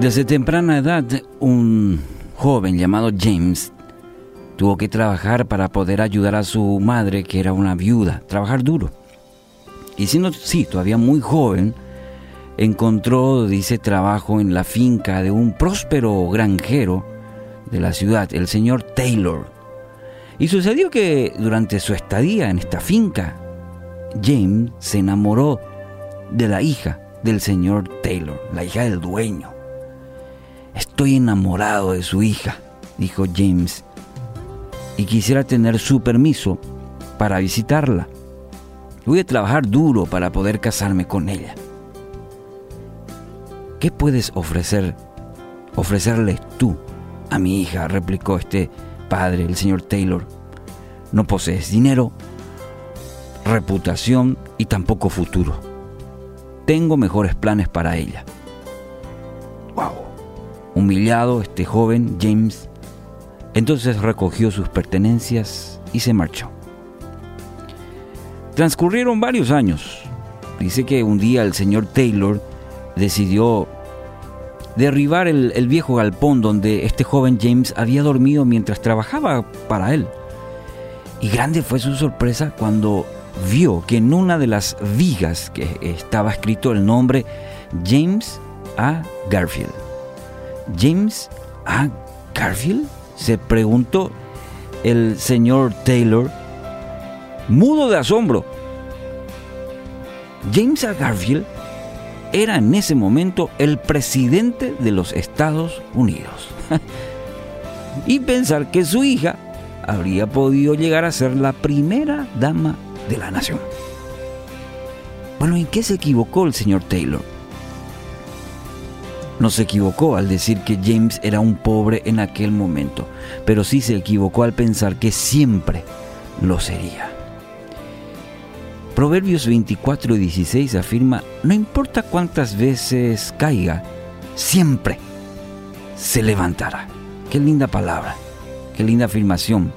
Desde temprana edad, un joven llamado James tuvo que trabajar para poder ayudar a su madre, que era una viuda, trabajar duro. Y siendo, sí, todavía muy joven, encontró, dice, trabajo en la finca de un próspero granjero de la ciudad, el señor Taylor. Y sucedió que durante su estadía en esta finca, James se enamoró de la hija del señor Taylor, la hija del dueño. Estoy enamorado de su hija, dijo James, y quisiera tener su permiso para visitarla. Voy a trabajar duro para poder casarme con ella. ¿Qué puedes ofrecer, ofrecerle tú a mi hija? replicó este padre, el señor Taylor. No posees dinero, reputación y tampoco futuro. Tengo mejores planes para ella. Humillado, este joven James entonces recogió sus pertenencias y se marchó. Transcurrieron varios años. Dice que un día el señor Taylor decidió derribar el, viejo galpón donde este joven James había dormido mientras trabajaba para él. Y grande fue su sorpresa cuando vio que en una de las vigas que estaba escrito el nombre James A. Garfield. James A. Garfield, se preguntó el señor Taylor, mudo de asombro. James A. Garfield era en ese momento el presidente de los Estados Unidos. y pensar que su hija habría podido llegar a ser la primera dama de la nación. Bueno, ¿en qué se equivocó el señor Taylor? No se equivocó al decir que James era un pobre en aquel momento, pero sí se equivocó al pensar que siempre lo sería. Proverbios 24 y 16 afirma, no importa cuántas veces caiga, siempre se levantará. Qué linda palabra, qué linda afirmación.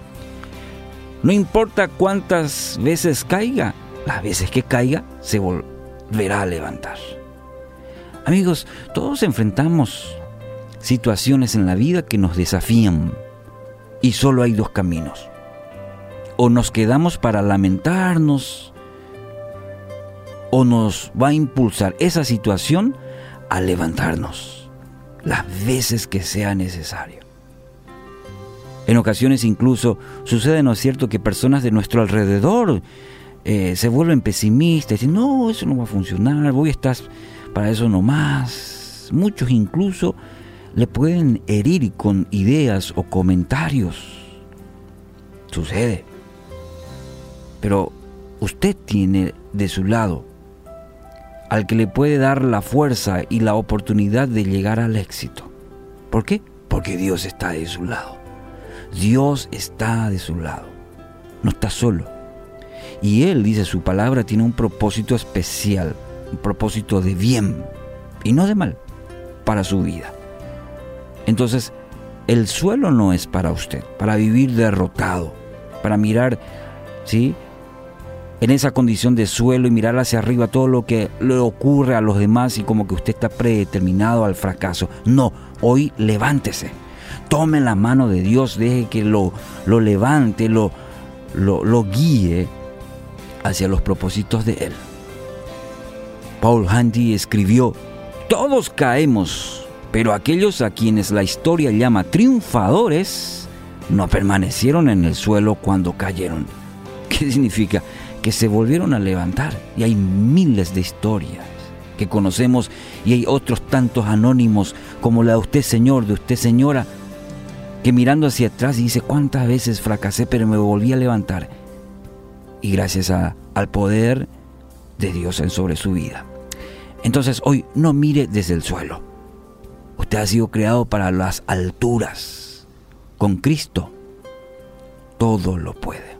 No importa cuántas veces caiga, las veces que caiga se volverá a levantar. Amigos, todos enfrentamos situaciones en la vida que nos desafían y solo hay dos caminos. O nos quedamos para lamentarnos o nos va a impulsar esa situación a levantarnos las veces que sea necesario. En ocasiones incluso sucede, ¿no es cierto?, que personas de nuestro alrededor eh, se vuelven pesimistas, dicen, no, eso no va a funcionar, voy a estar para eso nomás. Muchos incluso le pueden herir con ideas o comentarios. Sucede. Pero usted tiene de su lado al que le puede dar la fuerza y la oportunidad de llegar al éxito. ¿Por qué? Porque Dios está de su lado. Dios está de su lado. No está solo. Y Él, dice su palabra, tiene un propósito especial, un propósito de bien y no de mal para su vida. Entonces, el suelo no es para usted, para vivir derrotado, para mirar, ¿sí? en esa condición de suelo y mirar hacia arriba todo lo que le ocurre a los demás y como que usted está predeterminado al fracaso. No, hoy levántese. Tome la mano de Dios, deje que lo, lo levante, lo, lo, lo guíe hacia los propósitos de Él. Paul Handy escribió, todos caemos, pero aquellos a quienes la historia llama triunfadores no permanecieron en el suelo cuando cayeron. ¿Qué significa? que se volvieron a levantar. Y hay miles de historias que conocemos y hay otros tantos anónimos como la de usted señor, de usted señora, que mirando hacia atrás dice cuántas veces fracasé pero me volví a levantar. Y gracias al poder de Dios en sobre su vida. Entonces hoy no mire desde el suelo. Usted ha sido creado para las alturas. Con Cristo todo lo puede.